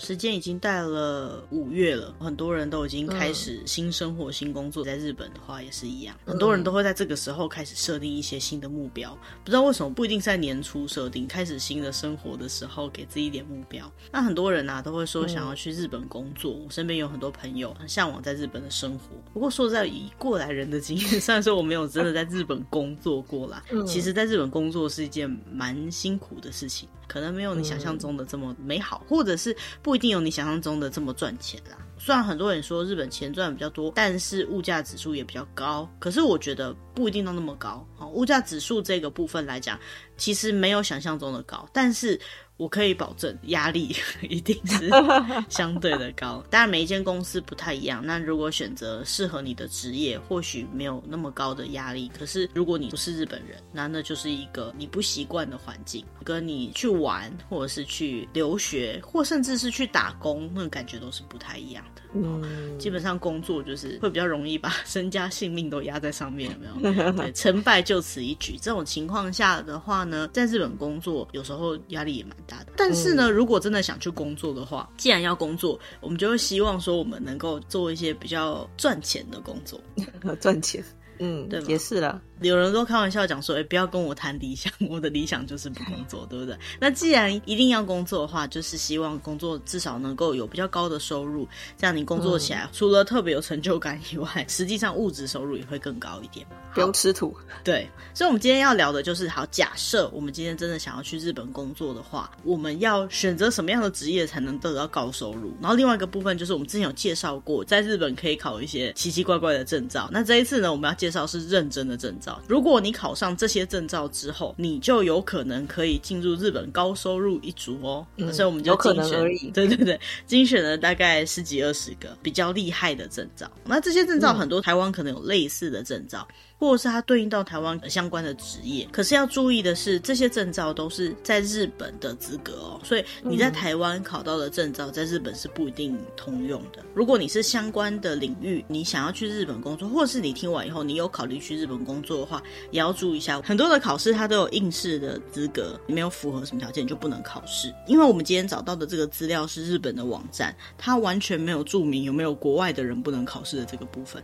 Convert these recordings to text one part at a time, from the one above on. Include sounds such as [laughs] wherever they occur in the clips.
时间已经到了五月了，很多人都已经开始新生活、新工作。在日本的话也是一样，很多人都会在这个时候开始设定一些新的目标。不知道为什么不一定在年初设定，开始新的生活的时候给自己一点目标。[laughs] 那很多人啊都会说想要去日本工作。我身边有很多朋友很向往在日本的生活。不过说实在，以过来人的经验，虽然说我没有真的在日本工作过啦，其实在日本工作是一件蛮辛苦的事情。可能没有你想象中的这么美好，或者是不一定有你想象中的这么赚钱啦。虽然很多人说日本钱赚比较多，但是物价指数也比较高。可是我觉得不一定都那么高。好，物价指数这个部分来讲，其实没有想象中的高，但是。我可以保证，压力 [laughs] 一定是 [laughs] 相对的高。当然，每一间公司不太一样。那如果选择适合你的职业，或许没有那么高的压力。可是，如果你不是日本人，那那就是一个你不习惯的环境，跟你去玩，或者是去留学，或甚至是去打工，那个感觉都是不太一样的。嗯，基本上工作就是会比较容易把身家性命都压在上面，有没有？[laughs] 对，成败就此一举。这种情况下的话呢，在日本工作有时候压力也蛮大的。但是呢，如果真的想去工作的话，既然要工作，我们就会希望说，我们能够做一些比较赚钱的工作，[laughs] 赚钱。嗯，对，也是了。有人都开玩笑讲说：“哎、欸，不要跟我谈理想，我的理想就是不工作，对不对？”那既然一定要工作的话，就是希望工作至少能够有比较高的收入，这样你工作起来、嗯、除了特别有成就感以外，实际上物质收入也会更高一点，不用吃土。对，所以，我们今天要聊的就是：好，假设我们今天真的想要去日本工作的话，我们要选择什么样的职业才能得到高收入？然后，另外一个部分就是我们之前有介绍过，在日本可以考一些奇奇怪怪的证照。那这一次呢，我们要介绍是认真的证照。如果你考上这些证照之后，你就有可能可以进入日本高收入一族哦。嗯、所以我们就精选，[laughs] 对对对，精选了大概十几二十个比较厉害的证照。那这些证照很多台湾可能有类似的证照。或者是它对应到台湾相关的职业，可是要注意的是，这些证照都是在日本的资格哦，所以你在台湾考到的证照，在日本是不一定通用的。如果你是相关的领域，你想要去日本工作，或是你听完以后你有考虑去日本工作的话，也要注意一下，很多的考试它都有应试的资格，你没有符合什么条件就不能考试。因为我们今天找到的这个资料是日本的网站，它完全没有注明有没有国外的人不能考试的这个部分。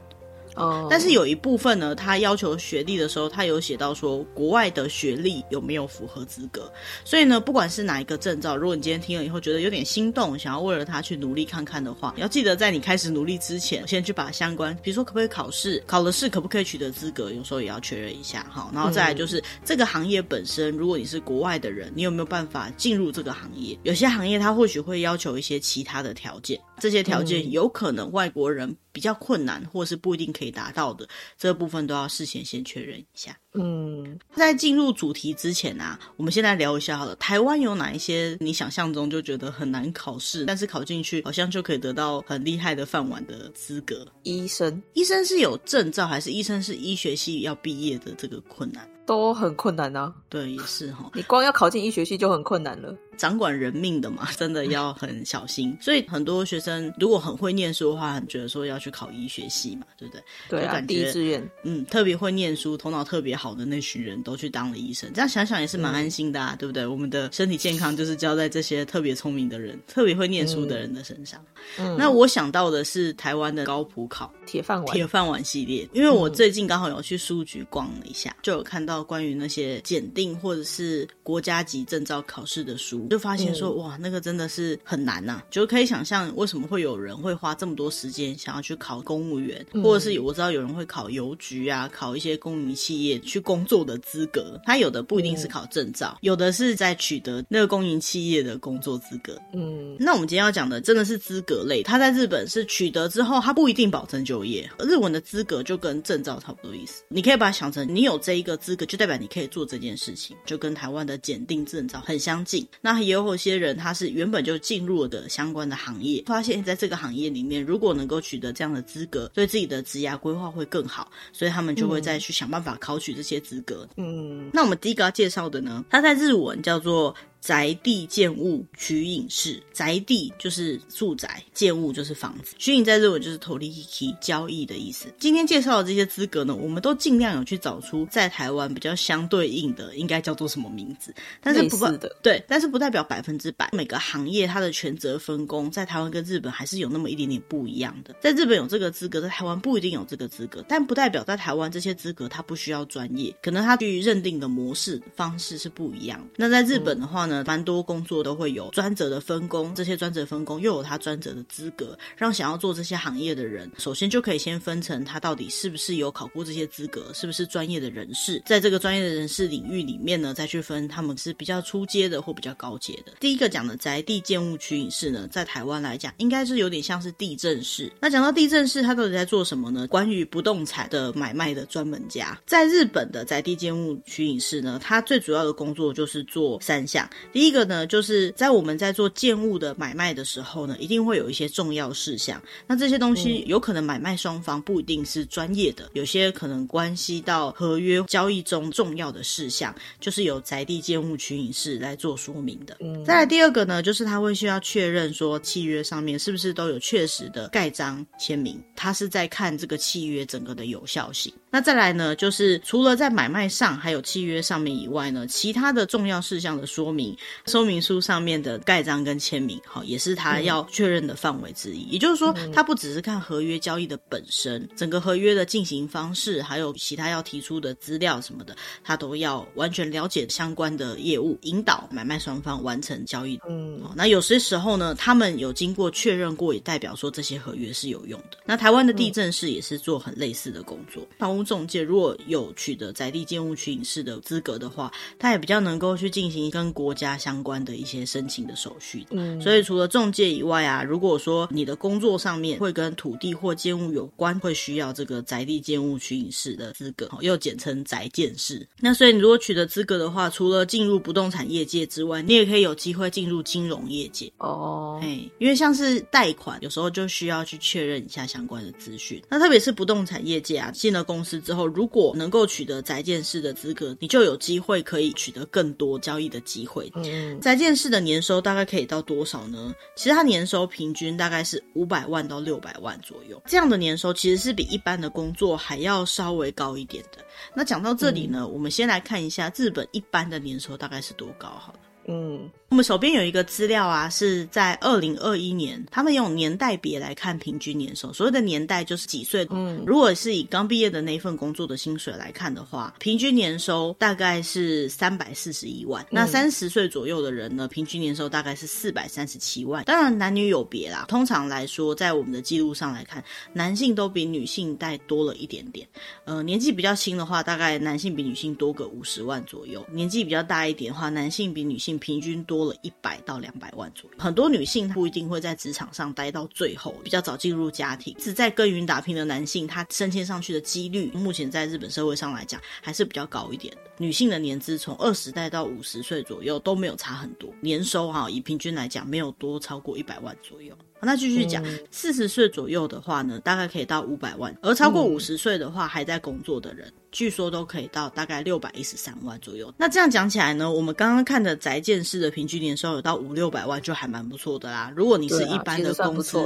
哦，但是有一部分呢，他要求学历的时候，他有写到说国外的学历有没有符合资格。所以呢，不管是哪一个证照，如果你今天听了以后觉得有点心动，想要为了他去努力看看的话，你要记得在你开始努力之前，先去把相关，比如说可不可以考试，考了试可不可以取得资格，有时候也要确认一下哈。然后再来就是、嗯、这个行业本身，如果你是国外的人，你有没有办法进入这个行业？有些行业它或许会要求一些其他的条件，这些条件有可能外国人。比较困难，或是不一定可以达到的，这部分都要事先先确认一下。嗯，在进入主题之前啊，我们先来聊一下好了。台湾有哪一些你想象中就觉得很难考试，但是考进去好像就可以得到很厉害的饭碗的资格？医生，医生是有证照，还是医生是医学系要毕业的？这个困难都很困难啊。对，也是哈。你光要考进医学系就很困难了。掌管人命的嘛，真的要很小心。[laughs] 所以很多学生如果很会念书的话，很觉得说要去考医学系嘛，对不对？对啊，第一志愿。嗯，特别会念书、头脑特别好的那群人都去当了医生，这样想想也是蛮安心的啊，嗯、对不对？我们的身体健康就是交在这些特别聪明的人、特别会念书的人的身上。嗯，那我想到的是台湾的高普考铁饭碗、铁饭碗系列，因为我最近刚好有去书局逛了一下，就有看到关于那些检定或者是国家级证照考试的书，就发现说、嗯、哇。那个真的是很难呐、啊，就可以想象为什么会有人会花这么多时间想要去考公务员，或者是我知道有人会考邮局啊，考一些公营企业去工作的资格。他有的不一定是考证照，有的是在取得那个公营企业的工作资格。嗯，那我们今天要讲的真的是资格类，他在日本是取得之后，他不一定保证就业。日文的资格就跟证照差不多意思，你可以把它想成你有这一个资格，就代表你可以做这件事情，就跟台湾的检定证照很相近。那也有些人。他是原本就进入了的相关的行业，发现在这个行业里面，如果能够取得这样的资格，对自己的职涯规划会更好，所以他们就会再去想办法考取这些资格。嗯，那我们第一个要介绍的呢，它在日文叫做宅地建物取引士。宅地就是住宅，建物就是房子。取引在日文就是 toriki 交易的意思。今天介绍的这些资格呢，我们都尽量有去找出在台湾比较相对应的，应该叫做什么名字。但是不的对，但是不代表百分之百。每个行业它的权责分工，在台湾跟日本还是有那么一点点不一样的。在日本有这个资格，在台湾不一定有这个资格，但不代表在台湾这些资格它不需要专业，可能它对于认定的模式方式是不一样。那在日本的话呢，蛮多工作都会有专责的分工，这些专责分工又有他专责的资格，让想要做这些行业的人，首先就可以先分成他到底是不是有考过这些资格，是不是专业的人士，在这个专业的人士领域里面呢，再去分他们是比较初阶的或比较高阶的。第一个讲的宅地建物取影视呢，在台湾来讲，应该是有点像是地震室。那讲到地震室，他到底在做什么呢？关于不动产的买卖的专门家。在日本的宅地建物取影视呢，他最主要的工作就是做三项。第一个呢，就是在我们在做建物的买卖的时候呢，一定会有一些重要事项。那这些东西有可能买卖双方不一定是专业的，有些可能关系到合约交易中重要的事项，就是由宅地建物取引士来做说明的。嗯，再来第二个呢，就是他会需要确认说契约上面是不是都有确实的盖章签名，他是在看这个契约整个的有效性。那再来呢，就是除了在买卖上还有契约上面以外呢，其他的重要事项的说明，说明书上面的盖章跟签名，好，也是他要确认的范围之一。也就是说，他不只是看合约交易的本身，整个合约的进行方式，还有其他要提出的资料什么的，他都要完全了解相关的业务，引导买卖双方完成交易。嗯，那有些时候呢，他们有经过确认过，也代表说这些合约是有用的。那台湾的地政士也是做很类似的工作，房屋中介如果有取得宅地建物取引师的资格的话，他也比较能够去进行跟国家相关的一些申请的手续。嗯，所以除了中介以外啊，如果说你的工作上面会跟土地或建物有关，会需要这个宅地建物取引士的资格，又简称宅建士。那所以你如果取得资格的话，除了进入不动产业界之外，你也可以有机会进入金融业界哦。嘿，因为像是贷款，有时候就需要去确认一下相关的资讯。那特别是不动产业界啊，进了公司之后，如果能够取得宅建士的资格，你就有机会可以取得更多交易的机会。嗯，宅建市的年收大概可以到多少呢？其实它年收平均大概是五百万到六百万左右。这样的年收其实是比一般的工作还要稍微高一点的。那讲到这里呢，嗯，我们先来看一下日本一般的年收大概是多高好了。嗯。我们手边有一个资料啊，是在二零二一年，他们用年代别来看平均年收。所谓的年代就是几岁。嗯，如果是以刚毕业的那一份工作的薪水来看的话，平均年收大概是三百四十一万。嗯、那三十岁左右的人呢，平均年收大概是四百三十七万。当然男女有别啦，通常来说，在我们的记录上来看，男性都比女性带多了一点点。呃，年纪比较轻的话，大概男性比女性多个五十万左右；年纪比较大一点的话，男性比女性平均多。多了一百到两百万左右，很多女性不一定会在职场上待到最后，比较早进入家庭，只在耕耘打拼的男性，他升迁上去的几率，目前在日本社会上来讲还是比较高一点的。女性的年资从二十代到五十岁左右都没有差很多，年收哈以平均来讲没有多超过一百万左右。那继续讲，四十岁左右的话呢，大概可以到五百万，而超过五十岁的话，还在工作的人。据说都可以到大概六百一十三万左右。那这样讲起来呢，我们刚刚看的宅建式的平均年收有到五六百万，就还蛮不错的啦。如果你是一般的公司，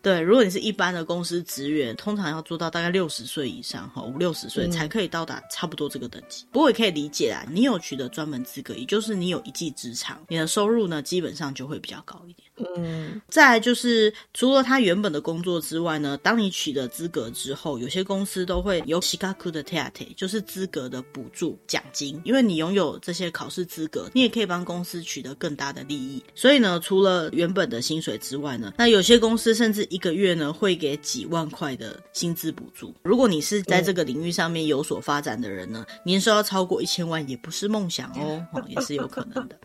对，对，如果你是一般的公司职员，通常要做到大概六十岁以上，哈，五六十岁才可以到达差不多这个等级。嗯。不过也可以理解啦，你有取得专门资格，也就是你有一技之长，你的收入呢，基本上就会比较高一点。嗯，再来就是除了他原本的工作之外呢，当你取得资格之后，有些公司都会有西卡库的手当，就是资格的补助奖金。因为你拥有这些考试资格，你也可以帮公司取得更大的利益。所以呢，除了原本的薪水之外呢，那有些公司甚至一个月呢会给几万块的薪资补助。如果你是在这个领域上面有所发展的人呢，年收要超过一千万也不是梦想哦，哦，也是有可能的。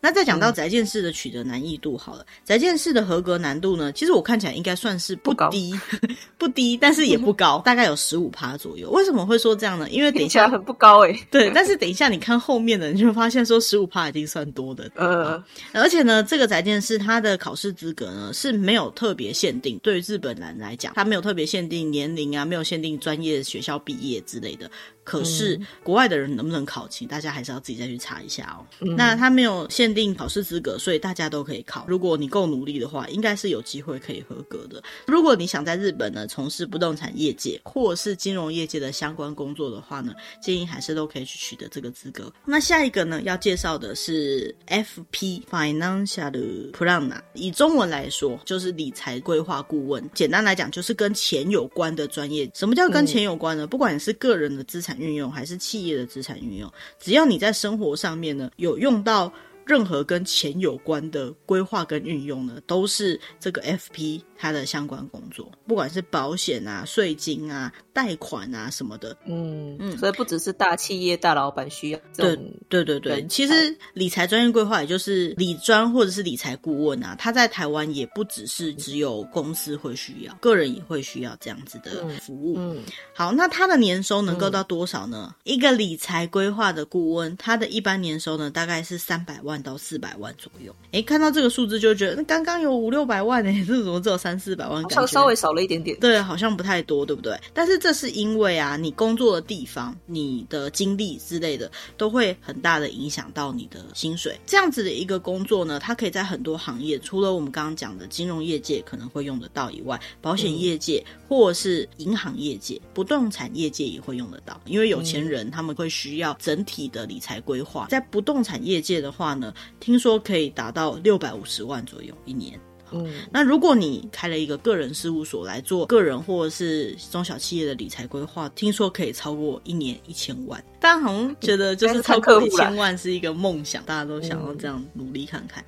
那再讲到宅建士的取得难易度好了，宅建士的合格难度呢，其实我看起来应该算是不低，不，[laughs] 不低，但是也不高，大概有十五趴左右。为什么会说这样呢？因为等一下很不高诶、欸、[laughs] 对，但是等一下你看后面的，你就会发现说十五趴已经算多的。呃，而且呢，这个宅建士他的考试资格呢是没有特别限定，对于日本人来讲，他没有特别限定年龄啊，没有限定专业学校毕业之类的。可是国外的人能不能考，请大家还是要自己再去查一下哦。嗯、那他没有。有限定考试资格，所以大家都可以考。如果你够努力的话，应该是有机会可以合格的。如果你想在日本呢从事不动产业界或是金融业界的相关工作的话呢，建议还是都可以去取得这个资格。那下一个呢要介绍的是 FP Financial Planner，以中文来说就是理财规划顾问。简单来讲就是跟钱有关的专业。什么叫跟钱有关呢？嗯、不管你是个人的资产运用还是企业的资产运用，只要你在生活上面呢有用到。任何跟钱有关的规划跟运用呢，都是这个 FP 它的相关工作，不管是保险啊、税金啊、贷款啊什么的。嗯嗯，所以不只是大企业大老板需要。对对对对，其实理财专业规划也就是理专或者是理财顾问啊，他在台湾也不只是只有公司会需要，个人也会需要这样子的服务。嗯，嗯好，那他的年收能够到多少呢？嗯、一个理财规划的顾问，他的一般年收呢，大概是三百万。万到四百万左右，哎，看到这个数字就觉得那刚刚有五六百万呢，这怎么只有三四百万？好像稍微少了一点点。对，好像不太多，对不对？但是这是因为啊，你工作的地方、你的经历之类的，都会很大的影响到你的薪水。这样子的一个工作呢，它可以在很多行业，除了我们刚刚讲的金融业界可能会用得到以外，保险业界、嗯、或是银行业界、不动产业界也会用得到，因为有钱人他们会需要整体的理财规划。在不动产业界的话呢，听说可以达到六百五十万左右一年。嗯，那如果你开了一个个人事务所来做个人或者是中小企业的理财规划，听说可以超过一年一千万。大家好像觉得就是超过一千万是一个梦想，大家都想要这样努力看看。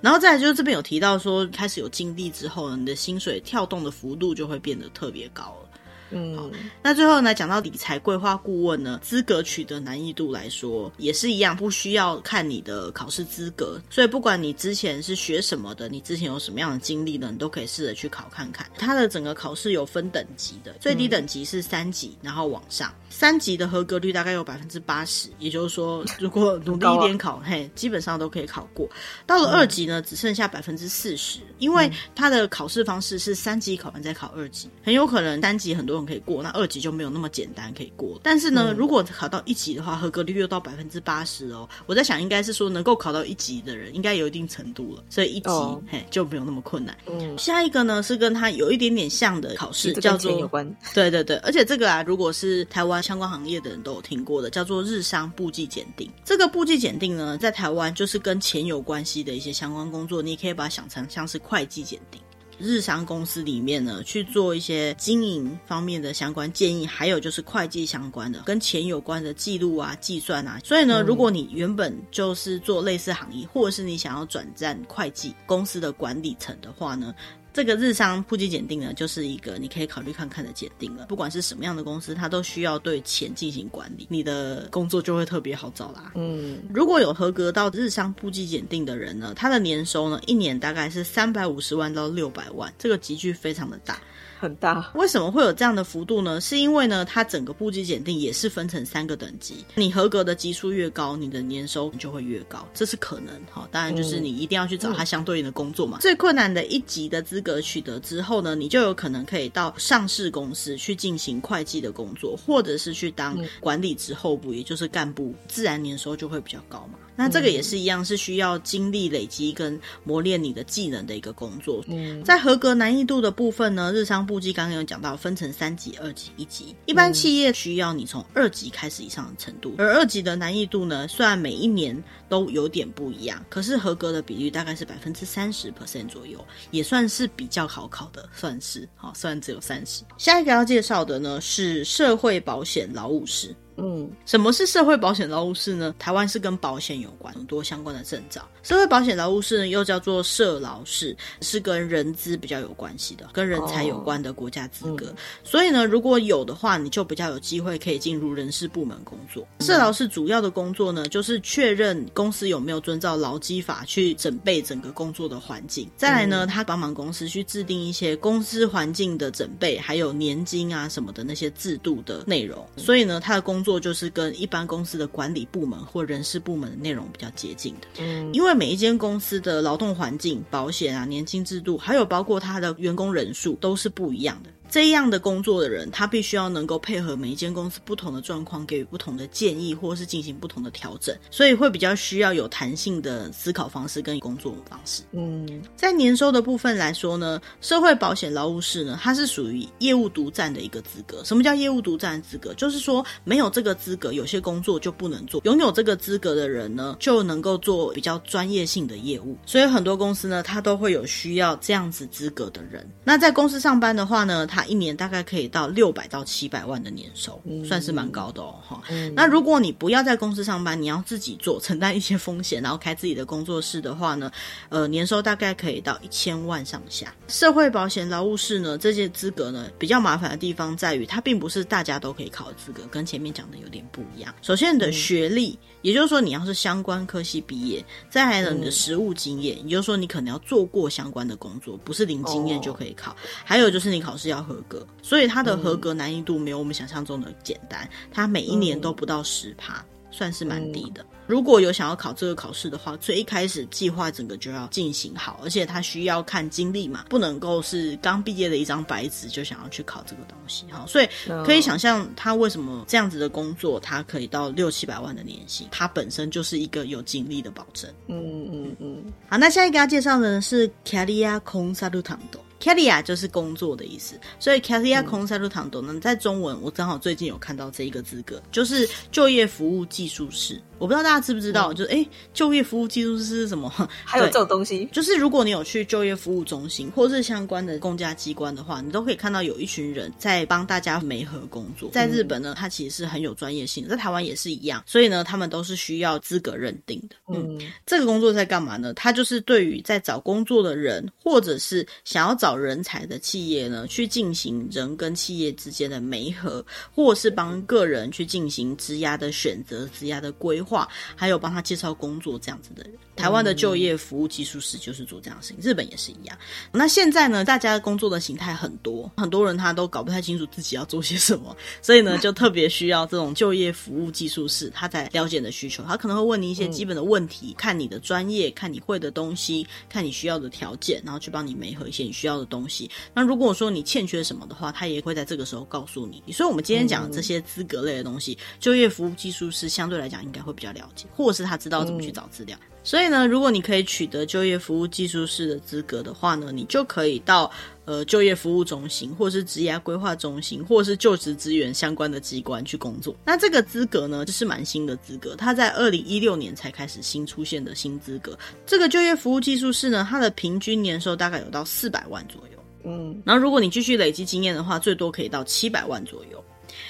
然后再来就是这边有提到说，开始有经历之后呢，你的薪水跳动的幅度就会变得特别高了。嗯，好，那最后呢，讲到理财规划顾问呢，资格取得难易度来说，也是一样，不需要看你的考试资格，所以不管你之前是学什么的，你之前有什么样的经历呢，你都可以试着去考看看。它的整个考试有分等级的，最低等级是三级，然后往上，三级的合格率大概有百分之八十，也就是说，如果努力一点考，嘿，基本上都可以考过。到了二级呢，只剩下百分之四十，因为它的考试方式是三级考完再考二级，很有可能三级很多。可以过，那二级就没有那么简单可以过。但是呢，嗯、如果考到一级的话，合格率又到百分之八十哦。我在想，应该是说能够考到一级的人，应该有一定程度了，所以一级、哦、嘿就没有那么困难。嗯，下一个呢是跟他有一点点像的考试，叫做有关。对对对，而且这个啊，如果是台湾相关行业的人都有听过的，叫做日商簿记检定。这个簿记检定呢，在台湾就是跟钱有关系的一些相关工作，你也可以把它想成像是会计检定。日商公司里面呢，去做一些经营方面的相关建议，还有就是会计相关的，跟钱有关的记录啊、计算啊。所以呢，如果你原本就是做类似行业，或者是你想要转战会计公司的管理层的话呢，这个日商簿记检定呢，就是一个你可以考虑看看的检定了。不管是什么样的公司，它都需要对钱进行管理，你的工作就会特别好找啦。嗯，如果有合格到日商簿记检定的人呢，他的年收呢，一年大概是三百五十万到六百万，这个集聚非常的大。很大，为什么会有这样的幅度呢？是因为呢，它整个部级检定也是分成三个等级，你合格的级数越高，你的年收就会越高，这是可能哈。当然就是你一定要去找它相对应的工作嘛。嗯、最困难的一级的资格取得之后呢，你就有可能可以到上市公司去进行会计的工作，或者是去当管理职后部，也就是干部，自然年收就会比较高嘛。那这个也是一样，是需要经历累积跟磨练你的技能的一个工作。嗯，在合格难易度的部分呢，日商部记刚刚有讲到，分成三级、二级、一级。一般企业需要你从二级开始以上的程度，而二级的难易度呢，虽然每一年都有点不一样，可是合格的比率大概是百分之三十 percent 左右，也算是比较好考的，算是好，虽然只有三十。下一个要介绍的呢是社会保险劳务士。嗯，什么是社会保险劳务士呢？台湾是跟保险有关，很多相关的证照。社会保险劳务士呢，又叫做社劳士，是跟人资比较有关系的，跟人才有关的国家资格。哦嗯、所以呢，如果有的话，你就比较有机会可以进入人事部门工作。嗯、社劳士主要的工作呢，就是确认公司有没有遵照劳基法去整备整个工作的环境。再来呢，他帮忙公司去制定一些公司环境的整备，还有年金啊什么的那些制度的内容。所以呢，他的工做就是跟一般公司的管理部门或人事部门的内容比较接近的，嗯，因为每一间公司的劳动环境、保险啊、年金制度，还有包括他的员工人数都是不一样的。这样的工作的人，他必须要能够配合每一间公司不同的状况，给予不同的建议，或是进行不同的调整，所以会比较需要有弹性的思考方式跟工作方式。嗯，在年收的部分来说呢，社会保险劳务士呢，它是属于业务独占的一个资格。什么叫业务独占资格？就是说没有这个资格，有些工作就不能做。拥有这个资格的人呢，就能够做比较专业性的业务。所以很多公司呢，它都会有需要这样子资格的人。那在公司上班的话呢，他一年大概可以到六百到七百万的年收，嗯、算是蛮高的哦。哈、嗯，那如果你不要在公司上班，你要自己做，承担一些风险，然后开自己的工作室的话呢，呃，年收大概可以到一千万上下。社会保险劳务士呢，这些资格呢，比较麻烦的地方在于，它并不是大家都可以考的资格，跟前面讲的有点不一样。首先，你的学历，嗯、也就是说，你要是相关科系毕业，再来呢，你的实务经验，嗯、也就是说，你可能要做过相关的工作，不是零经验就可以考。哦、还有就是你考试要合格，所以它的合格难易度没有我们想象中的简单，它每一年都不到十趴。算是蛮低的。如果有想要考这个考试的话，最一开始计划整个就要进行好，而且他需要看经历嘛，不能够是刚毕业的一张白纸就想要去考这个东西哈。所以可以想象他为什么这样子的工作，他可以到六七百万的年薪，他本身就是一个有经历的保证。嗯嗯嗯。好，那下一个要介绍的是 Career Consultant。Career 就是工作的意思，所以 Kalia Consultant 呢，在中文我正好最近有看到这一个资格，就是就业服务技术士。我不知道大家知不知道，嗯、就是哎，就业服务技术士是什么？[laughs] 还有这种东西，就是如果你有去就业服务中心或是相关的公家机关的话，你都可以看到有一群人在帮大家媒合工作。在日本呢，它其实是很有专业性的，在台湾也是一样，所以呢，他们都是需要资格认定的。嗯，这个工作在干嘛呢？它就是对于在找工作的人，或者是想要找人才的企业呢，去进行人跟企业之间的媒合，或是帮个人去进行职涯的选择、职涯的规划。话还有帮他介绍工作这样子的人，台湾的就业服务技术师就是做这样的事情，日本也是一样。那现在呢，大家工作的形态很多，很多人他都搞不太清楚自己要做些什么，所以呢，就特别需要这种就业服务技术师，他在了解你的需求，他可能会问你一些基本的问题，看你的专业，看你会的东西，看你需要的条件，然后去帮你媒合一些你需要的东西。那如果说你欠缺什么的话，他也会在这个时候告诉你。所以，我们今天讲的这些资格类的东西，就业服务技术师相对来讲应该会。比较了解，或者是他知道怎么去找资料。嗯、所以呢，如果你可以取得就业服务技术师的资格的话呢，你就可以到呃就业服务中心，或是职业规划中心，或是就职资源相关的机关去工作。那这个资格呢，就是蛮新的资格，它在二零一六年才开始新出现的新资格。这个就业服务技术师呢，它的平均年收大概有到四百万左右。嗯，然后如果你继续累积经验的话，最多可以到七百万左右。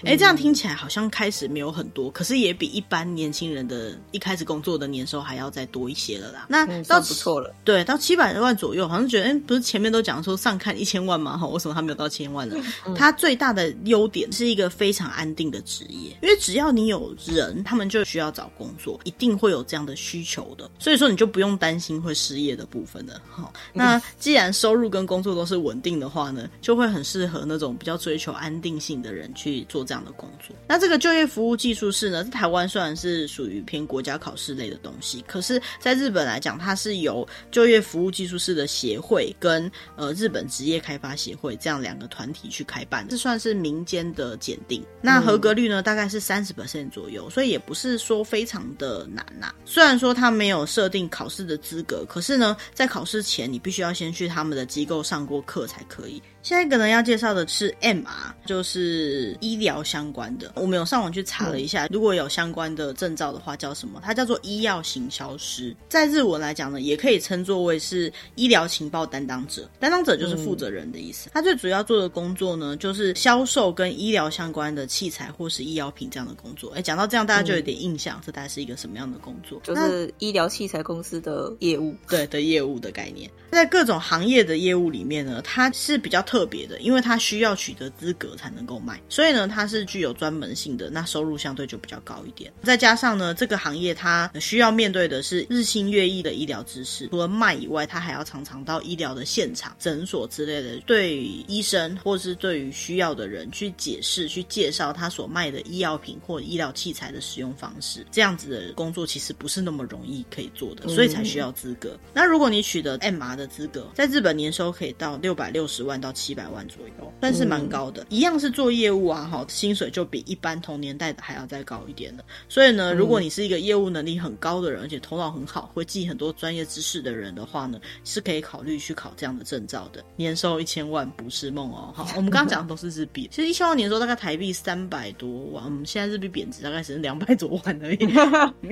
哎，这样听起来好像开始没有很多，可是也比一般年轻人的一开始工作的年收还要再多一些了啦。那倒不错了，对，到七百万左右，好像觉得，哎，不是前面都讲说上看一千万吗？哈，为什么他没有到千万呢？嗯、它最大的优点是一个非常安定的职业，因为只要你有人，他们就需要找工作，一定会有这样的需求的，所以说你就不用担心会失业的部分了。哈，那既然收入跟工作都是稳定的话呢，就会很适合那种比较追求安定性的人去做。这样的工作，那这个就业服务技术士呢，在台湾虽然是属于偏国家考试类的东西，可是在日本来讲，它是由就业服务技术士的协会跟呃日本职业开发协会这样两个团体去开办，这算是民间的检定。那合格率呢，大概是三十 percent 左右，所以也不是说非常的难呐、虽然说它没有设定考试的资格，可是呢，在考试前你必须要先去他们的机构上过课才可以。下一个呢，要介绍的是 MR，就是医疗相关的。我们有上网去查了一下，如果有相关的证照的话，叫什么？它叫做医药行销师。在日文来讲呢，也可以称作为是医疗情报担当者。担当者就是负责人的意思。他最主要做的工作呢，就是销售跟医疗相关的器材或是医药品这样的工作。哎，讲到这样，大家就有点印象，这大概是一个什么样的工作？就是医疗器材公司的业务，对的业务的概念。在各种行业的业务里面呢，它是比较特别的，因为它需要取得资格才能够卖，所以呢，它它是具有专门性的，那收入相对就比较高一点。再加上呢，这个行业它需要面对的是日新月异的医疗知识，除了卖以外，它还要常常到医疗的现场、诊所之类的，对医生或是对于需要的人去解释、去介绍他所卖的医药品或医疗器材的使用方式。这样子的工作其实不是那么容易可以做的，所以才需要资格。嗯、那如果你取得 MR 的资格，在日本年收可以到六百六十万到七百万左右，算是蛮高的。一样是做业务啊，哈，薪水就比一般同年代的还要再高一点了。所以呢，如果你是一个业务能力很高的人，而且头脑很好，会记很多专业知识的人的话呢，是可以考虑去考这样的证照的。年收一千万不是梦哦，好，[laughs] 我们刚刚讲的都是日币，其实一千万年收大概台币三百多万，我们现在日币贬值大概只是两百多万而已，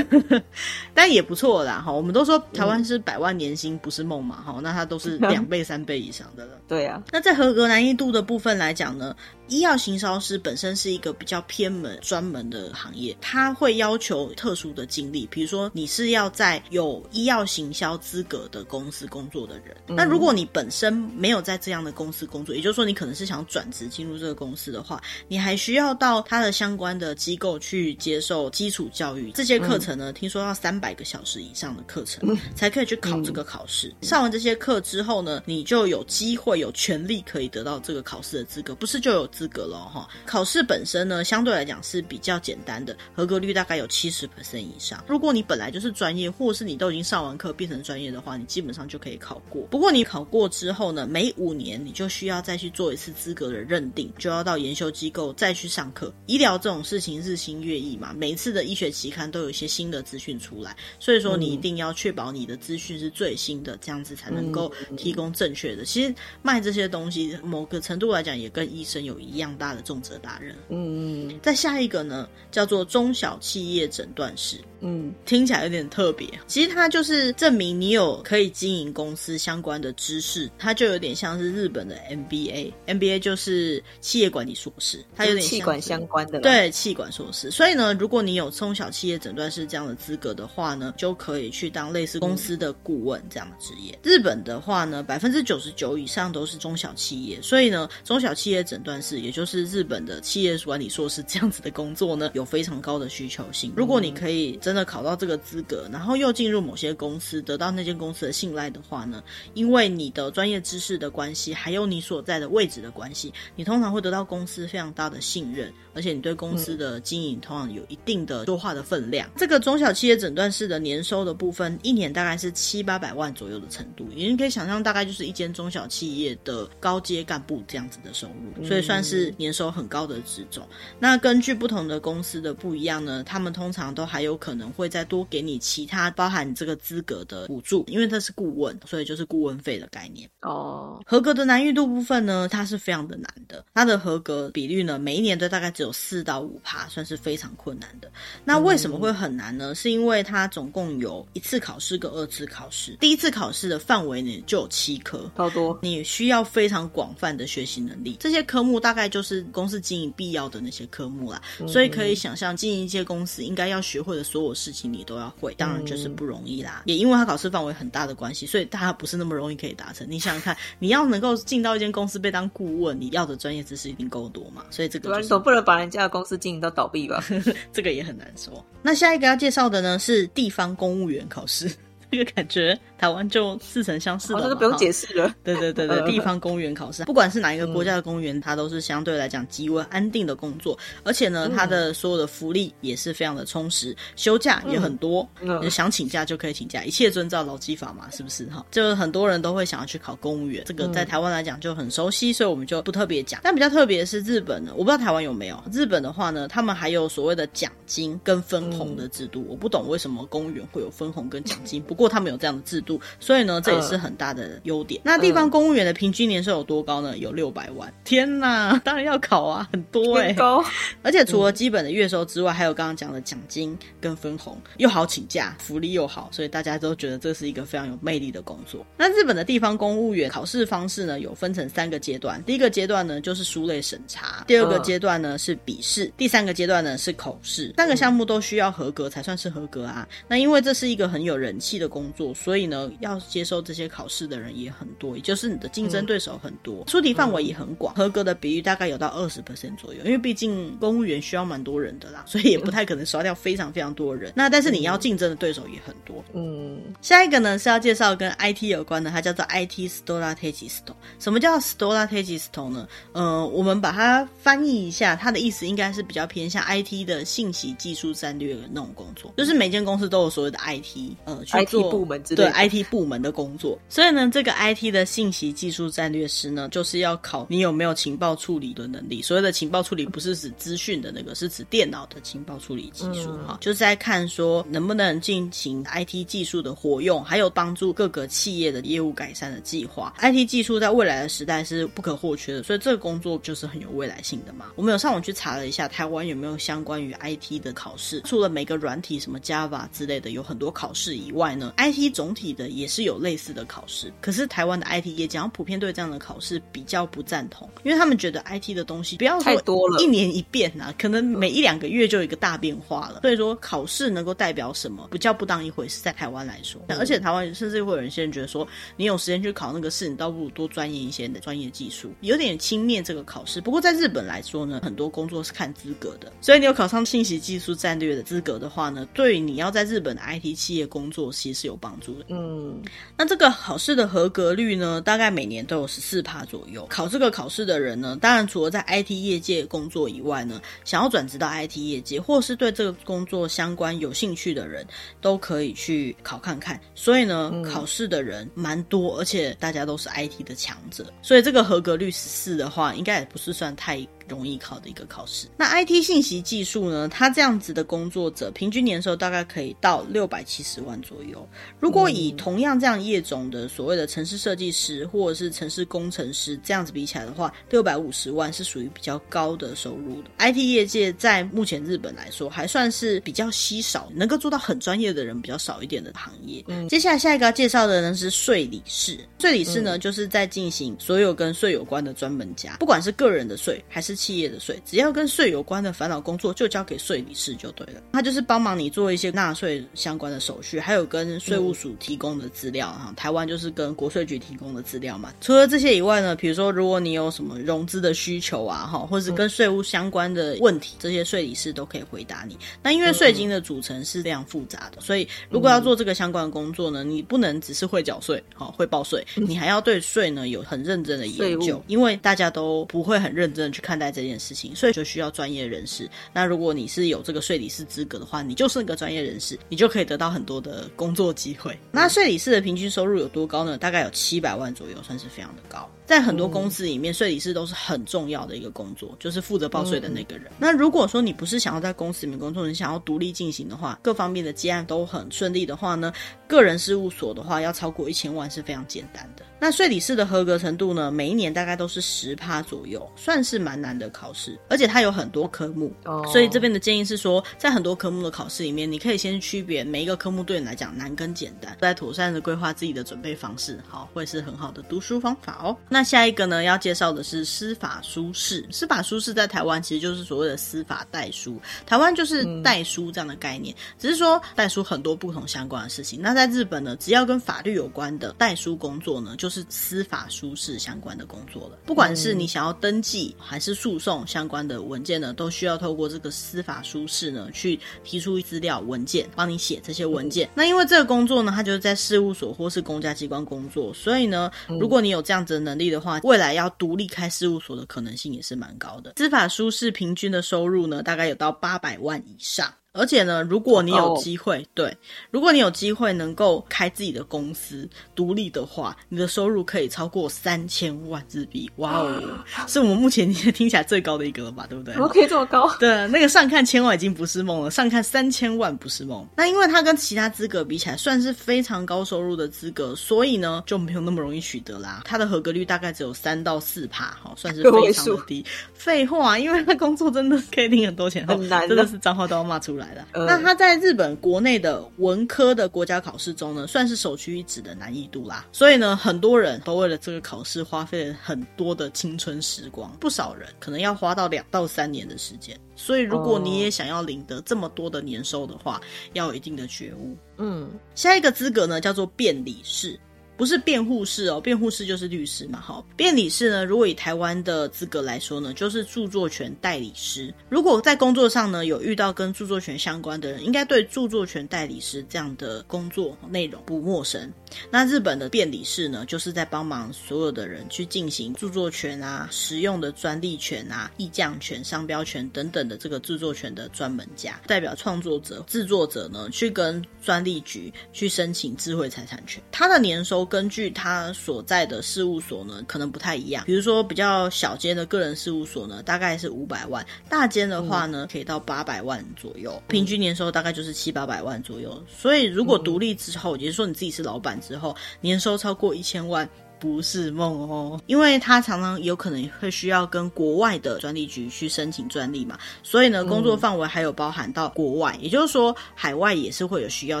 [laughs] 但也不错啦，哈。我们都说台湾是百万年薪不是梦嘛，哈，那它都是两倍三倍以上的了。[laughs] 对啊，那在合格难易度的部分来讲呢，医药行销师本身是一个比较偏门、专门的行业，它会要求特殊的经历，比如说你是要在有医药行销资格的公司工作的人。嗯、那如果你本身没有在这样的公司工作，也就是说你可能是想转职进入这个公司的话，你还需要到它的相关的机构去接受基础教育。这些课程呢，嗯、听说要三百个小时以上的课程、嗯、才可以去考这个考试。嗯、上完这些课之后呢，你就有机会、有权利可以得到这个考试的资格，不是就有。资格了哈，考试本身呢，相对来讲是比较简单的，合格率大概有七十 percent 以上。如果你本来就是专业，或是你都已经上完课变成专业的话，你基本上就可以考过。不过你考过之后呢，每五年你就需要再去做一次资格的认定，就要到研修机构再去上课。医疗这种事情日新月异嘛，每一次的医学期刊都有一些新的资讯出来，所以说你一定要确保你的资讯是最新的，这样子才能够提供正确的。其实卖这些东西，某个程度来讲也跟医生有一样大的重责大任。嗯嗯，再下一个呢，叫做中小企业诊断师。嗯，听起来有点特别。其实它就是证明你有可以经营公司相关的知识，它就有点像是日本的 MBA，MBA 就是企业管理硕士，它有点像企管相关的。对，气管硕士。所以呢，如果你有中小企业诊断师这样的资格的话呢，就可以去当类似公司的顾问这样的职业。嗯、日本的话呢，百分之九十九以上都是中小企业，所以呢，中小企业诊断师也就是日本的企业管理硕士这样子的工作呢，有非常高的需求性。如果你可以。真的考到这个资格，然后又进入某些公司，得到那间公司的信赖的话呢，因为你的专业知识的关系，还有你所在的位置的关系，你通常会得到公司非常大的信任，而且你对公司的经营通常有一定的说话的分量。这个中小企业诊断室的年收的部分，一年大概是七八百万左右的程度，你可以想象，大概就是一间中小企业的高阶干部这样子的收入，所以算是年收很高的职种。那根据不同的公司的不一样呢，他们通常都还有可能。会再多给你其他包含这个资格的补助，因为这是顾问，所以就是顾问费的概念。哦，合格的难易度部分呢，它是非常的难的，它的合格比率呢，每一年都大概只有四到五趴，算是非常困难的。那为什么会很难呢？是因为它总共有一次考试跟二次考试，第一次考试的范围呢就有七科，超多，你需要非常广泛的学习能力。这些科目大概就是公司经营必要的那些科目啦，所以可以想象经营一些公司应该要学会的所有。事情你都要会，当然就是不容易啦。嗯、也因为他考试范围很大的关系，所以大家不是那么容易可以达成。你想想看，你要能够进到一间公司被当顾问，你要的专业知识一定够多嘛？所以这个、就是、你总不能把人家的公司经营到倒闭吧？[laughs] 这个也很难说。那下一个要介绍的呢是地方公务员考试，这个感觉。台湾就似曾相识了，这个不用解释了。[laughs] 对对对对，地方公务员考试，不管是哪一个国家的公务员，它都是相对来讲极为安定的工作，而且呢，它的所有的福利也是非常的充实，休假也很多，想请假就可以请假，一切遵照劳基法嘛，是不是哈？就很多人都会想要去考公务员，这个在台湾来讲就很熟悉，所以我们就不特别讲。但比较特别的是日本呢，我不知道台湾有没有。日本的话呢，他们还有所谓的奖金跟分红的制度，我不懂为什么公务员会有分红跟奖金，不过他们有这样的制度。所以呢，这也是很大的优点。那地方公务员的平均年收有多高呢？有六百万。天哪，[laughs] 当然要考啊，很多哎、欸，高。而且除了基本的月收之外，还有刚刚讲的奖金跟分红，又好请假，福利又好，所以大家都觉得这是一个非常有魅力的工作。那日本的地方公务员考试方式呢，有分成三个阶段。第一个阶段呢，就是书类审查；第二个阶段呢是笔试；第三个阶段呢是口试。三个项目都需要合格才算是合格啊。那因为这是一个很有人气的的工作，所以呢，要接受这些考试的人也很多，也就是你的竞争对手很多，出题范围也很广，合格的比率大概有到二十 percent 左右。因为毕竟公务员需要蛮多人的啦，[laughs] 所以也不太可能刷掉非常非常多人。那但是你要竞争的对手也很多。嗯，下一个呢是要介绍跟 IT 有关的，它叫做 IT Strategist。什么叫 Strategist 呢？呃，我们把它翻译一下，它的意思应该是比较偏向 IT 的信息技术战略的那种工作，就是每间公司都有所谓的 IT，呃，去做 IT 部门之类的，对 IT 部门的工作。所以呢，这个 IT 的信息技术战略师呢，就是要考你有没有情报处理的能力。所谓的情报处理，不是指资讯的那个，是指电脑的情报处理技术哈，嗯、就是在看说能不能进行 IT 技术的活用，还有帮助各个企业的业务改善的计划。IT 技术在未来的时代是不可或缺的，所以这个工作就是很有未来性的嘛。我们有上网去查了一下，台湾有没有相关于 IT 的考试？除了每个软体什么 Java 之类的有很多考试以外呢，IT 总体的也是有类似的考试。可是台湾的 IT 业界普遍对这样的考试比较不赞同，因为他们觉得 IT 的东西不要说太多了，一年一变呐、啊，可能每一两个月就有一个大变化了。所以说考试能够代表什么，比较不当一回事。在台湾来说，而且台湾甚至会有人现在觉得说，你有时间去考那个试，你倒不如多钻研一些你的专业技术，有点轻蔑这个考试。不过在日本来说呢，很多工作是看资格的，所以你有考上信息技术战略的资格的话呢，对于你要在日本的 IT 企业工作其实是有帮助的。嗯，那这个考试的合格率呢，大概每年都有十四趴左右。考这个考试的人呢，当然除了在 IT 业界工作以外呢，想要转职到 IT 业界，或是对这个工作相关有兴趣的人，都可以去考看看。所以呢，嗯、考试的人蛮多，而且大家都是 IT 的强者，所以这个合格率十四的话，应该也不是算太容易考的一个考试。那 IT 信息技术呢？它这样子的工作者，平均年收大概可以到六百七十万左右。如果以同样这样业种的所谓的城市设计师或者是城市工程师这样子比起来的话，六百五十万是属于比较高的收入的。IT 业界在目前日本来说，还算是比较稀少，能够做到很专业的人比较少一点的行业。嗯，接下来下一个要介绍的呢是税理士。税理士呢，嗯、就是在进行所有跟税有关的专门家，不管是个人的税还是企业的税，只要跟税有关的烦恼工作，就交给税理师就对了。他就是帮忙你做一些纳税相关的手续，还有跟税务署提供的资料哈。嗯、台湾就是跟国税局提供的资料嘛。除了这些以外呢，比如说如果你有什么融资的需求啊，哈，或者是跟税务相关的问题，这些税理师都可以回答你。那因为税金的组成是非常复杂的，所以如果要做这个相关的工作呢，你不能只是会缴税，好，会报税，你还要对税呢有很认真的研究，因为大家都不会很认真的去看待这件事。情，所以就需要专业人士。那如果你是有这个税理师资格的话，你就是个专业人士，你就可以得到很多的工作机会。那税理师的平均收入有多高呢？大概有七百万左右，算是非常的高。在很多公司里面，税理师都是很重要的一个工作，就是负责报税的那个人。那如果说你不是想要在公司里面工作，你想要独立进行的话，各方面的接案都很顺利的话呢，个人事务所的话要超过一千万是非常简单的。那税理师的合格程度呢，每一年大概都是十趴左右，算是蛮难的考试，而且它有很多科目。哦，所以这边的建议是说，在很多科目的考试里面，你可以先区别每一个科目对你来讲难跟简单，再妥善的规划自己的准备方式，好，会是很好的读书方法哦。那下一个呢，要介绍的是司法书室。司法书室在台湾其实就是所谓的司法代书，台湾就是代书这样的概念，嗯、只是说代书很多不同相关的事情。那在日本呢，只要跟法律有关的代书工作呢，就是司法书室相关的工作了。不管是你想要登记还是诉讼相关的文件呢，都需要透过这个司法书室呢去提出资料文件，帮你写这些文件。嗯、那因为这个工作呢，它就是在事务所或是公家机关工作，所以呢，如果你有这样子的能力的话，未来要独立开事务所的可能性也是蛮高的。司法书士平均的收入呢，大概有到八百万以上。而且呢，如果你有机会，对，如果你有机会能够开自己的公司独立的话，你的收入可以超过三千万日币，哇哦，[gasps] 是我们目前听起来最高的一个了吧，对不对？怎么可以这么高？[laughs] 对，那个上看千万已经不是梦了，上看三千万不是梦。那因为它跟其他资格比起来，算是非常高收入的资格，所以呢就没有那么容易取得啦。它的合格率大概只有三到四趴，哈，算是非常的低。废话，因为他工作真的可以领很多钱，很难，真的是脏话都要骂出来了。呃、那他在日本国内的文科的国家考试中呢，算是首屈一指的难易度啦。所以呢，很多人都为了这个考试花费了很多的青春时光，不少人可能要花到两到三年的时间。所以，如果你也想要领得这么多的年收的话，要有一定的觉悟。嗯，下一个资格呢，叫做辩理士。不是辩护士哦，辩护士就是律师嘛。好，辩理士呢，如果以台湾的资格来说呢，就是著作权代理师。如果在工作上呢，有遇到跟著作权相关的人，应该对著作权代理师这样的工作内容不陌生。那日本的辩理士呢，就是在帮忙所有的人去进行著作权啊、实用的专利权啊、意匠权、商标权等等的这个著作权的专门家，代表创作者、制作者呢，去跟专利局去申请智慧财产权。他的年收。根据他所在的事务所呢，可能不太一样。比如说比较小间的个人事务所呢，大概是五百万；大间的话呢，可以到八百万左右，平均年收大概就是七八百万左右。所以如果独立之后，也就是说你自己是老板之后，年收超过一千万。不是梦哦，因为他常常有可能会需要跟国外的专利局去申请专利嘛，所以呢，工作范围还有包含到国外，嗯、也就是说海外也是会有需要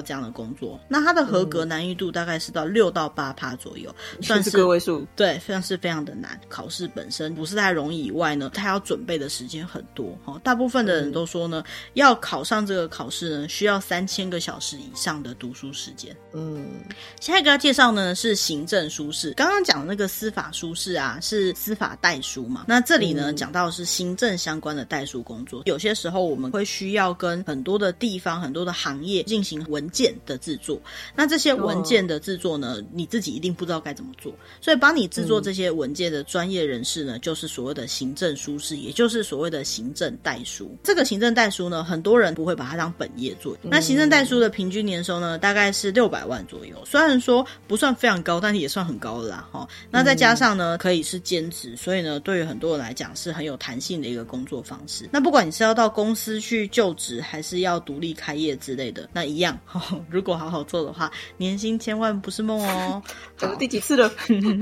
这样的工作。那它的合格难易度大概是到六到八趴左右，嗯、算是，个位数。对，非常是非常的难。考试本身不是太容易以外呢，他要准备的时间很多哦。大部分的人都说呢，嗯、要考上这个考试呢，需要三千个小时以上的读书时间。嗯，下一个要介绍呢是行政书士。刚刚刚讲的那个司法书士啊，是司法代书嘛？那这里呢，讲到的是行政相关的代书工作。有些时候我们会需要跟很多的地方、很多的行业进行文件的制作。那这些文件的制作呢，你自己一定不知道该怎么做，所以帮你制作这些文件的专业人士呢，就是所谓的行政书士，也就是所谓的行政代书。这个行政代书呢，很多人不会把它当本业做。那行政代书的平均年收呢，大概是六百万左右。虽然说不算非常高，但是也算很高的啦。哈，那再加上呢，可以是兼职，所以呢，对于很多人来讲是很有弹性的一个工作方式。那不管你是要到公司去就职，还是要独立开业之类的，那一样，[laughs] 如果好好做的话，年薪千万不是梦哦。[laughs] 讲第几次了？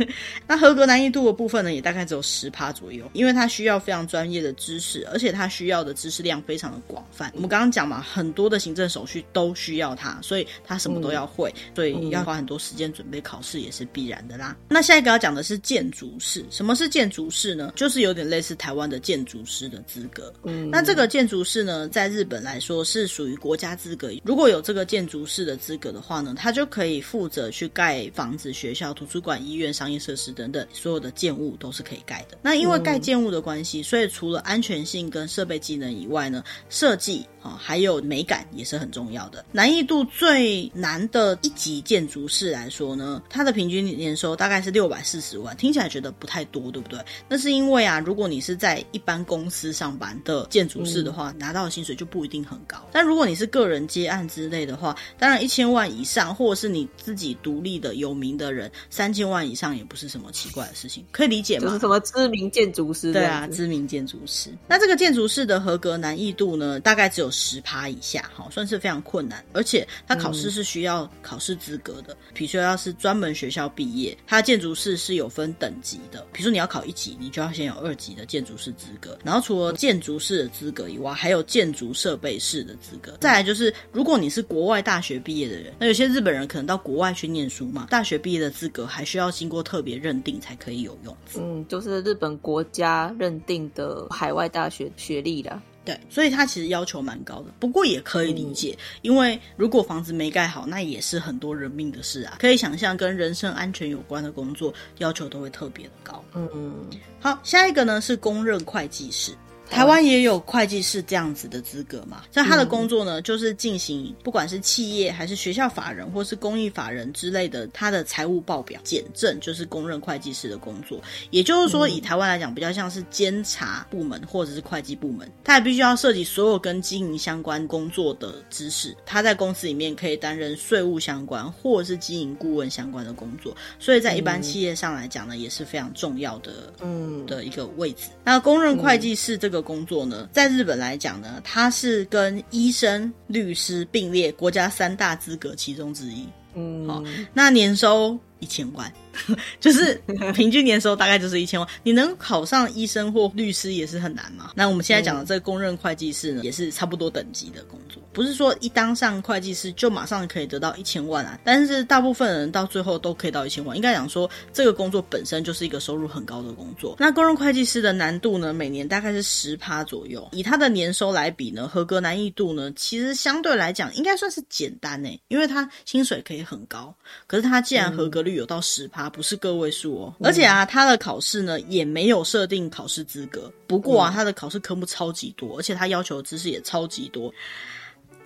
[laughs] 那合格难易度的部分呢，也大概只有十趴左右，因为它需要非常专业的知识，而且它需要的知识量非常的广泛。我们刚刚讲嘛，很多的行政手续都需要它，所以它什么都要会，所以要花很多时间准备考试也是必然的啦。那下一个要讲的是建筑师。什么是建筑师呢？就是有点类似台湾的建筑师的资格。嗯，那这个建筑师呢，在日本来说是属于国家资格。如果有这个建筑师的资格的话呢，他就可以负责去盖房子、学校、图书馆、医院、商业设施等等，所有的建物都是可以盖的。那因为盖建物的关系，所以除了安全性跟设备机能以外呢，设计啊还有美感也是很重要的。难易度最难的一级建筑师来说呢，他的平均年收大概是六百四十万，听起来觉得不太多，对不对？那是因为啊，如果你是在一般公司上班的建筑师的话，嗯、拿到的薪水就不一定很高。但如果你是个人接案之类的话，当然一千万以上，或者是你自己独立的有名的人，三千万以上也不是什么奇怪的事情，可以理解吗？就是什么知名建筑师？对啊，知名建筑师。那这个建筑师的合格难易度呢，大概只有十趴以下，好，算是非常困难。而且他考试是需要考试资格的，比如说要是专门学校毕业，他建筑师是有分等级的。比如说你要考一级，你就要先有二级的建筑师资格。然后除了建筑师的资格以外，还有建筑设备师的资格。再来就是，如果你是国外大学毕业的人，那有些日本人可能到国外去念书嘛，大学毕业的资格还需要经过特别认定才可以有用。嗯，就是日本国家认定的海外大学学历啦。对，所以他其实要求蛮高的，不过也可以理解，嗯、因为如果房子没盖好，那也是很多人命的事啊。可以想象，跟人身安全有关的工作，要求都会特别的高。嗯嗯。好，下一个呢是公认会计师。台湾也有会计师这样子的资格嘛？像他的工作呢，就是进行不管是企业还是学校法人或是公益法人之类的，他的财务报表检证，就是公认会计师的工作。也就是说，以台湾来讲，比较像是监察部门或者是会计部门，他也必须要涉及所有跟经营相关工作的知识。他在公司里面可以担任税务相关或者是经营顾问相关的工作，所以在一般企业上来讲呢，也是非常重要的，嗯，的一个位置。那公认会计师这个。的工作呢，在日本来讲呢，它是跟医生、律师并列国家三大资格其中之一。嗯，好，那年收一千万。[laughs] 就是平均年收大概就是一千万。你能考上医生或律师也是很难嘛。那我们现在讲的这个公认会计师呢，也是差不多等级的工作，不是说一当上会计师就马上可以得到一千万啊。但是大部分人到最后都可以到一千万。应该讲说，这个工作本身就是一个收入很高的工作。那公认会计师的难度呢，每年大概是十趴左右。以他的年收来比呢，合格难易度呢，其实相对来讲应该算是简单诶，因为他薪水可以很高。可是他既然合格率有到十趴，不是个位数哦。而且啊，他的考试呢也没有设定考试资格。不过啊，他的考试科目超级多，而且他要求的知识也超级多。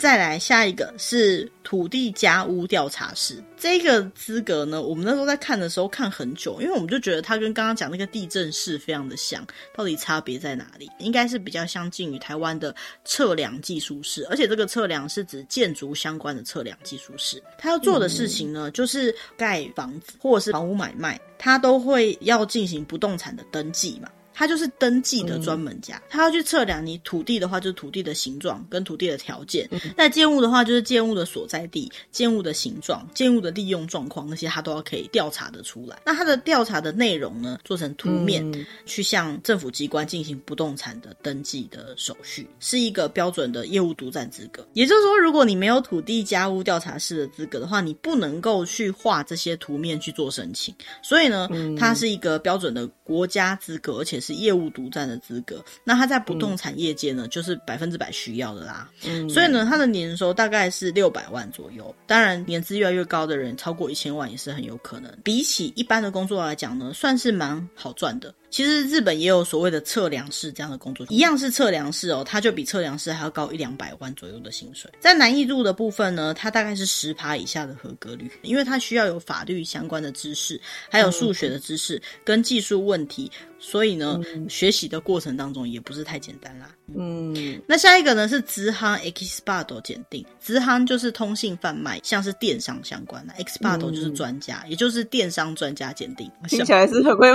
再来下一个是土地家屋调查师，这个资格呢，我们那时候在看的时候看很久，因为我们就觉得它跟刚刚讲那个地震室非常的像，到底差别在哪里？应该是比较相近于台湾的测量技术室，而且这个测量是指建筑相关的测量技术室。他要做的事情呢，就是盖房子或者是房屋买卖，他都会要进行不动产的登记嘛。他就是登记的专门家，他要去测量你土地的话，就是土地的形状跟土地的条件；那建物的话，就是建物的所在地、建物的形状、建物的利用状况，那些他都要可以调查得出来。那他的调查的内容呢，做成图面，去向政府机关进行不动产的登记的手续，是一个标准的业务独占资格。也就是说，如果你没有土地家屋调查师的资格的话，你不能够去画这些图面去做申请。所以呢，它是一个标准的国家资格，而且是。业务独占的资格，那他在不动产业界呢，嗯、就是百分之百需要的啦。嗯，所以呢，他的年收大概是六百万左右。当然，年资越来越高的人，超过一千万也是很有可能。比起一般的工作来讲呢，算是蛮好赚的。其实日本也有所谓的测量师这样的工作，一样是测量师哦，它就比测量师还要高一两百万左右的薪水。在难易度的部分呢，它大概是十趴以下的合格率，因为它需要有法律相关的知识，还有数学的知识跟技术问题，所以呢，学习的过程当中也不是太简单啦。嗯，那下一个呢是直行 expert 检定，直行就是通信贩卖，像是电商相关的，expert 就是专家，也就是电商专家检定。听起来是很会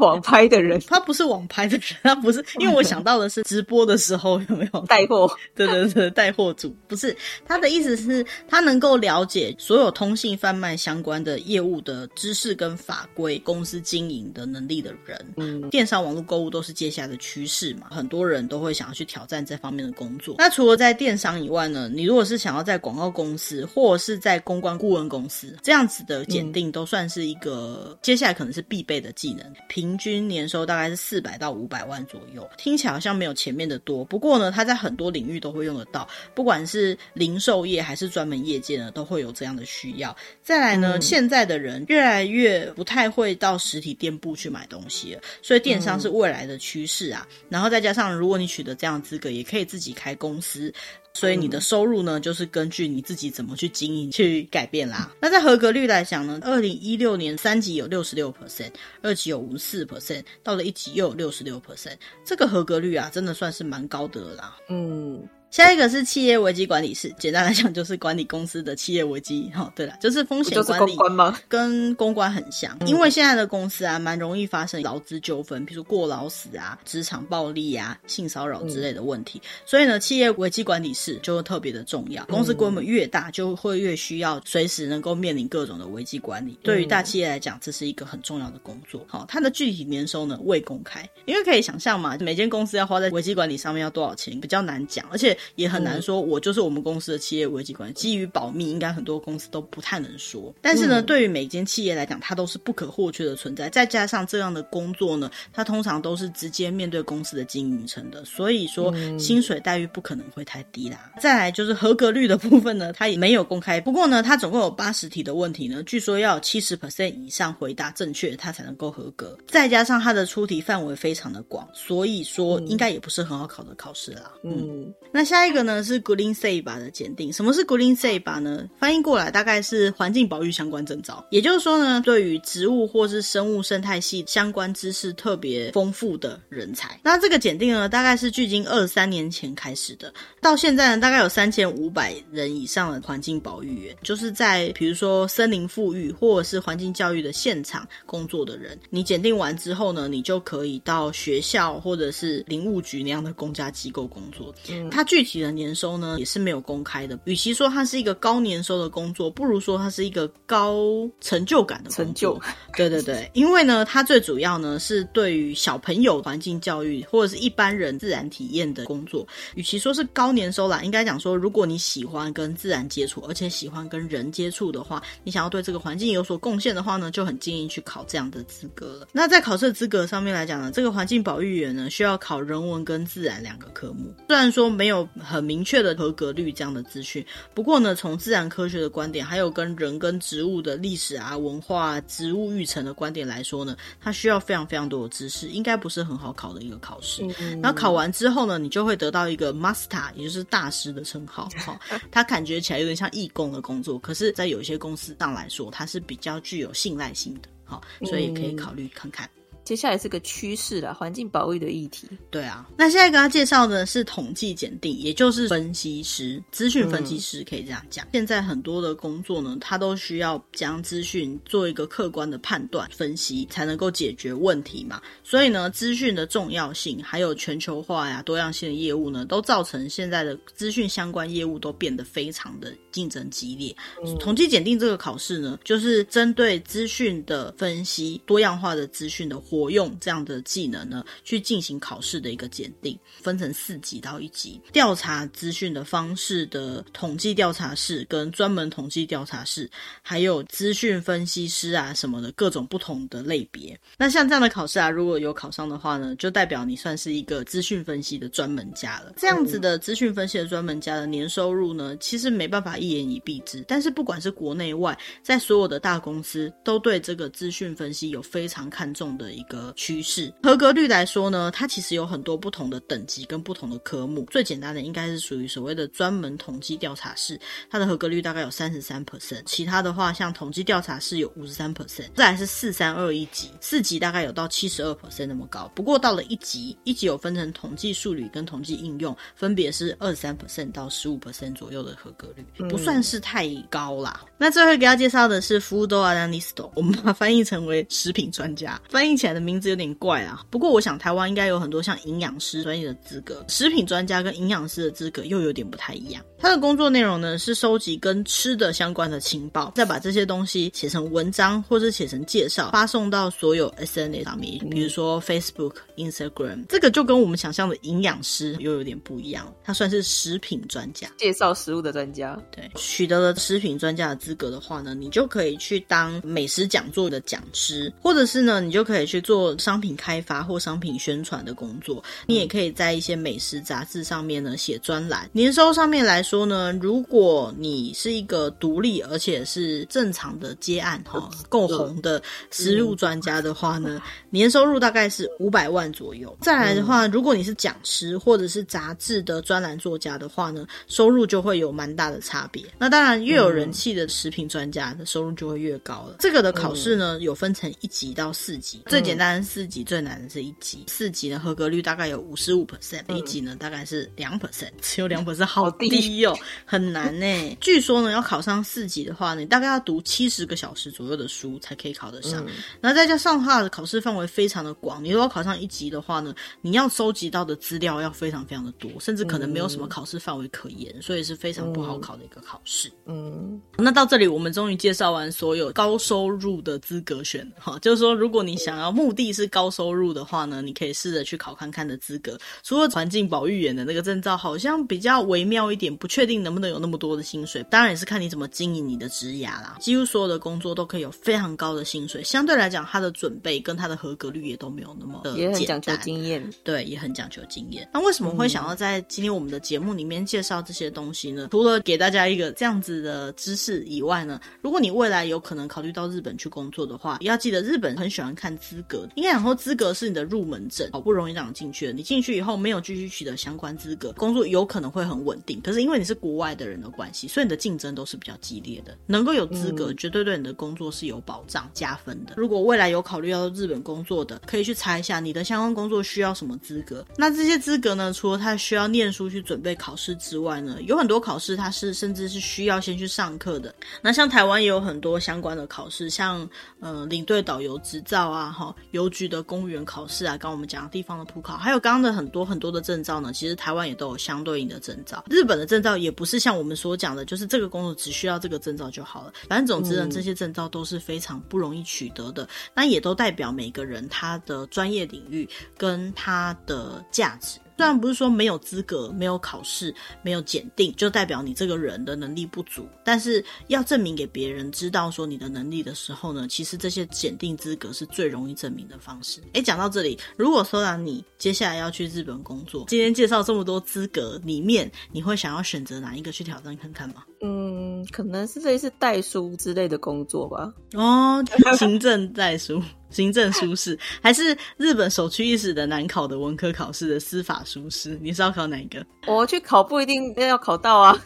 网拍的人，[laughs] 他不是网拍的人，[laughs] 他不是，因为我想到的是直播的时候有没有？带货？[laughs] 对对对，带货主不是，他的意思是，他能够了解所有通信贩卖相关的业务的知识跟法规，公司经营的能力的人。嗯，电商网络购物都是接下来的趋势嘛，很多人都会想要去挑战这方面的工作。那除了在电商以外呢，你如果是想要在广告公司或者是在公关顾问公司这样子的检定，都算是一个接下来可能是必备的技能。平均年收大概是四百到五百万左右，听起来好像没有前面的多。不过呢，它在很多领域都会用得到，不管是零售业还是专门业界呢，都会有这样的需要。再来呢，嗯、现在的人越来越不太会到实体店铺去买东西了，所以电商是未来的趋势啊。嗯、然后再加上，如果你取得这样资格，也可以自己开公司，所以你的收入呢，就是根据你自己怎么去经营去改变啦。那在合格率来讲呢，二零一六年三级有六十六 percent，二级有五十四 percent，到了一级又有六十六 percent，这个合格率啊，真的算是蛮高的了啦。嗯。下一个是企业危机管理师，简单来讲就是管理公司的企业危机。哈、哦，对了，就是风险管理，公关吗？跟公关很像，因为现在的公司啊，蛮容易发生劳资纠纷，比如过劳死啊、职场暴力啊、性骚扰之类的问题。嗯、所以呢，企业危机管理师就会特别的重要。公司规模越大，就会越需要随时能够面临各种的危机管理。嗯、对于大企业来讲，这是一个很重要的工作。好、哦，它的具体年收呢未公开，因为可以想象嘛，每间公司要花在危机管理上面要多少钱，比较难讲，而且。也很难说，我就是我们公司的企业危机管理，基于保密，应该很多公司都不太能说。但是呢，对于每间企业来讲，它都是不可或缺的存在。再加上这样的工作呢，它通常都是直接面对公司的经营层的，所以说薪水待遇不可能会太低啦。再来就是合格率的部分呢，它也没有公开。不过呢，它总共有八十题的问题呢，据说要有七十 percent 以上回答正确，它才能够合格。再加上它的出题范围非常的广，所以说应该也不是很好考的考试啦。嗯，那下。一个呢是 Green Saba 的检定。什么是 Green Saba 呢？翻译过来大概是环境保育相关证照。也就是说呢，对于植物或是生物生态系相关知识特别丰富的人才。那这个检定呢，大概是距今二三年前开始的，到现在呢，大概有三千五百人以上的环境保育员，就是在比如说森林复育或者是环境教育的现场工作的人。你检定完之后呢，你就可以到学校或者是林务局那样的公家机构工作。嗯，它具具体的年收呢也是没有公开的。与其说它是一个高年收的工作，不如说它是一个高成就感的工作。成就，对对对，因为呢，它最主要呢是对于小朋友环境教育或者是一般人自然体验的工作。与其说是高年收啦，应该讲说，如果你喜欢跟自然接触，而且喜欢跟人接触的话，你想要对这个环境有所贡献的话呢，就很建议去考这样的资格了。那在考试资格上面来讲呢，这个环境保育员呢需要考人文跟自然两个科目。虽然说没有很明确的合格率这样的资讯，不过呢，从自然科学的观点，还有跟人跟植物的历史啊、文化、植物育成的观点来说呢，它需要非常非常多的知识，应该不是很好考的一个考试。嗯、然后考完之后呢，你就会得到一个 master，也就是大师的称号。哈，它感觉起来有点像义工的工作，可是，在有一些公司上来说，它是比较具有信赖性的。好，所以可以考虑看看。接下来是个趋势啦，环境保育的议题。对啊，那现在给他介绍的是统计检定，也就是分析师、资讯分析师，可以这样讲。嗯。现在很多的工作呢，他都需要将资讯做一个客观的判断分析，才能够解决问题嘛。所以呢，资讯的重要性，还有全球化呀、多样性的业务呢，都造成现在的资讯相关业务都变得非常的竞争激烈。嗯。统计检定这个考试呢，就是针对资讯的分析、多样化的资讯的活用这样的技能呢，去进行考试的一个检定，分成四级到一级。调查资讯的方式的统计调查室跟专门统计调查室，还有资讯分析师啊什么的各种不同的类别。那像这样的考试啊，如果有考上的话呢，就代表你算是一个资讯分析的专门家了。这样子的资讯分析的专门家的年收入呢，其实没办法一言以蔽之。但是不管是国内外，在所有的大公司都对这个资讯分析有非常看重的一个趋势。合格率来说呢，它其实有很多不同的等级跟不同的科目。最简单的应该是属于所谓的专门统计调查室，它的合格率大概有三十三 percent。其他的话，像统计调查室有五十三 percent。再来是四三二一级，四级大概有到七十二 percent 那么高。不过到了一级，一级有分成统计数理跟统计应用，分别是二十三 percent 到十五 percent 左右的合格率，不算是太高啦。那最后给大家介绍的是 Food Analyst，我们把它翻译成为食品专家，翻译起来的名字有点怪啊，不过我想台湾应该有很多像营养师专业的资格，食品专家跟营养师的资格又有点不太一样。他的工作内容呢是收集跟吃的相关的情报，再把这些东西写成文章或者写成介绍，发送到所有 SNS 上面，比如说 Facebook、Instagram。这个就跟我们想象的营养师又有点不一样，他算是食品专家，介绍食物的专家。对，取得了食品专家的资格的话呢，你就可以去当美食讲座的讲师，或者是呢，你就可以去做商品开发或商品宣传的工作，你也可以在一些美食杂志上面呢写专栏。年收上面来说呢，如果你是一个独立而且是正常的接案哈，够红的食物专家的话呢，年收入大概是五百万左右。再来的话，如果你是讲师或者是杂志的专栏作家的话呢，收入就会有蛮大的差别。那当然，越有人气的食品专家的收入就会越高了。这个的考试呢，有分成一级到四级，最简单的四级，最难的是一级，四级的合格率大概有五十五 percent，一级呢大概是两 percent，只有两 percent，好低 [laughs] 哦，很难呢。[laughs] 据说呢，要考上四级的话呢，你大概要读七十个小时左右的书才可以考得上。嗯、然后再加上它的考试范围非常的广，你如果考上一级的话呢，你要收集到的资料要非常非常的多，甚至可能没有什么考试范围可言，所以是非常不好考的一个考试。嗯，那到这里我们终于介绍完所有高收入的资格选哈，就是说如果你想要目的是高收入的话呢，你可以试着去考看看的资格。除了环境保育员的那个证照，好像比较微妙一点，不确定能不能有那么多的薪水。当然也是看你怎么经营你的职涯啦。几乎所有的工作都可以有非常高的薪水，相对来讲，它的准备跟它的合格率也都没有那么的讲究经验，对，也很讲究经验。那为什么会想要在今天我们的节目里面介绍这些东西呢？除了给大家一个这样子的知识以外呢，如果你未来有可能考虑到日本去工作的话，也要记得日本很喜欢看资格，应该讲说资格是你的入门证，好不容易让你进去了，你进去以后没有继续取得相关资格，工作有可能会很稳定。可是因为你是国外的人的关系，所以你的竞争都是比较激烈的。能够有资格，绝对对你的工作是有保障、加分的。如果未来有考虑要日本工作的，可以去查一下你的相关工作需要什么资格。那这些资格呢，除了他需要念书去准备考试之外呢，有很多考试他是甚至是需要先去上课的。那像台湾也有很多相关的考试，像呃领队导游执照啊，哈，邮局的公务员考试啊，刚我们讲的地方的普考，还有刚刚的很多很多的证照呢，其实台湾也都有相对应的证照。日本的证照也不是像我们所讲的，就是这个工作只需要这个证照就好了。反正总之呢，这些证照都是非常不容易取得的，那也都代表每个人他的专业领域跟它的价值。虽然不是说没有资格、没有考试、没有检定，就代表你这个人的能力不足，但是要证明给别人知道说你的能力的时候呢，其实这些检定资格是最容易证明的方式。诶，讲到这里，如果说让你接下来要去日本工作，今天介绍这么多资格里面，你会想要选择哪一个去挑战看看吗？嗯，可能是类似代书之类的工作吧。哦，行政代书。行政书士，还是日本首屈一指的难考的文科考试的司法书士？你是要考哪一个？我去考不一定要考到啊。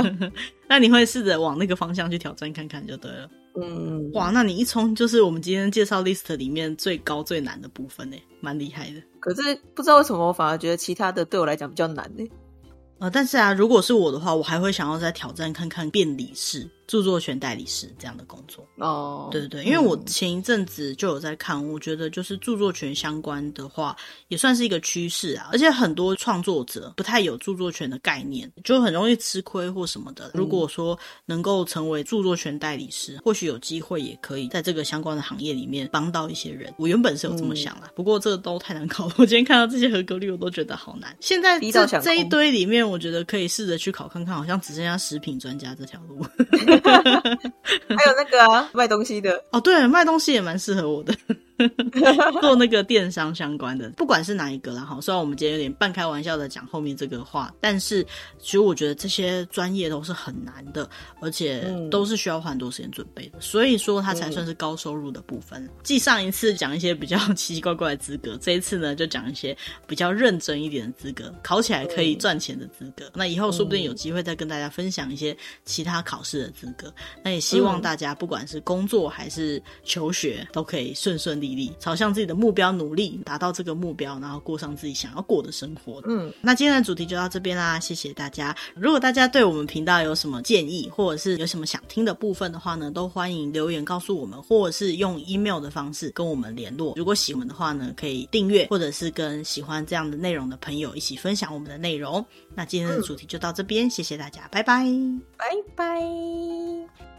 [laughs] 那你会试着往那个方向去挑战看看就对了。嗯，哇，那你一冲就是我们今天介绍 list 里面最高最难的部分呢，蛮厉害的。可是不知道为什么我反而觉得其他的对我来讲比较难呢？呃，但是啊，如果是我的话，我还会想要再挑战看看辩理士。著作权代理师这样的工作哦，oh, 对对对，因为我前一阵子就有在看，我觉得就是著作权相关的话，也算是一个趋势啊。而且很多创作者不太有著作权的概念，就很容易吃亏或什么的。如果说能够成为著作权代理师，或许有机会也可以在这个相关的行业里面帮到一些人。我原本是有这么想啦，不过这个都太难考了。我今天看到这些合格率，我都觉得好难。现在这这一堆里面，我觉得可以试着去考看看，好像只剩下食品专家这条路。[laughs] [laughs] 还有那个啊，卖东西的哦，对，卖东西也蛮适合我的。[laughs] 做那个电商相关的，不管是哪一个啦，哈，虽然我们今天有点半开玩笑的讲后面这个话，但是其实我觉得这些专业都是很难的，而且都是需要花很多时间准备的，所以说它才算是高收入的部分。继上一次讲一些比较奇奇怪怪的资格，这一次呢就讲一些比较认真一点的资格，考起来可以赚钱的资格。那以后说不定有机会再跟大家分享一些其他考试的资格。那也希望大家不管是工作还是求学，都可以顺顺利。朝向自己的目标努力，达到这个目标，然后过上自己想要过的生活。嗯，那今天的主题就到这边啦，谢谢大家。如果大家对我们频道有什么建议，或者是有什么想听的部分的话呢，都欢迎留言告诉我们，或者是用 email 的方式跟我们联络。如果喜欢的话呢，可以订阅，或者是跟喜欢这样的内容的朋友一起分享我们的内容。那今天的主题就到这边，谢谢大家，拜拜，拜拜。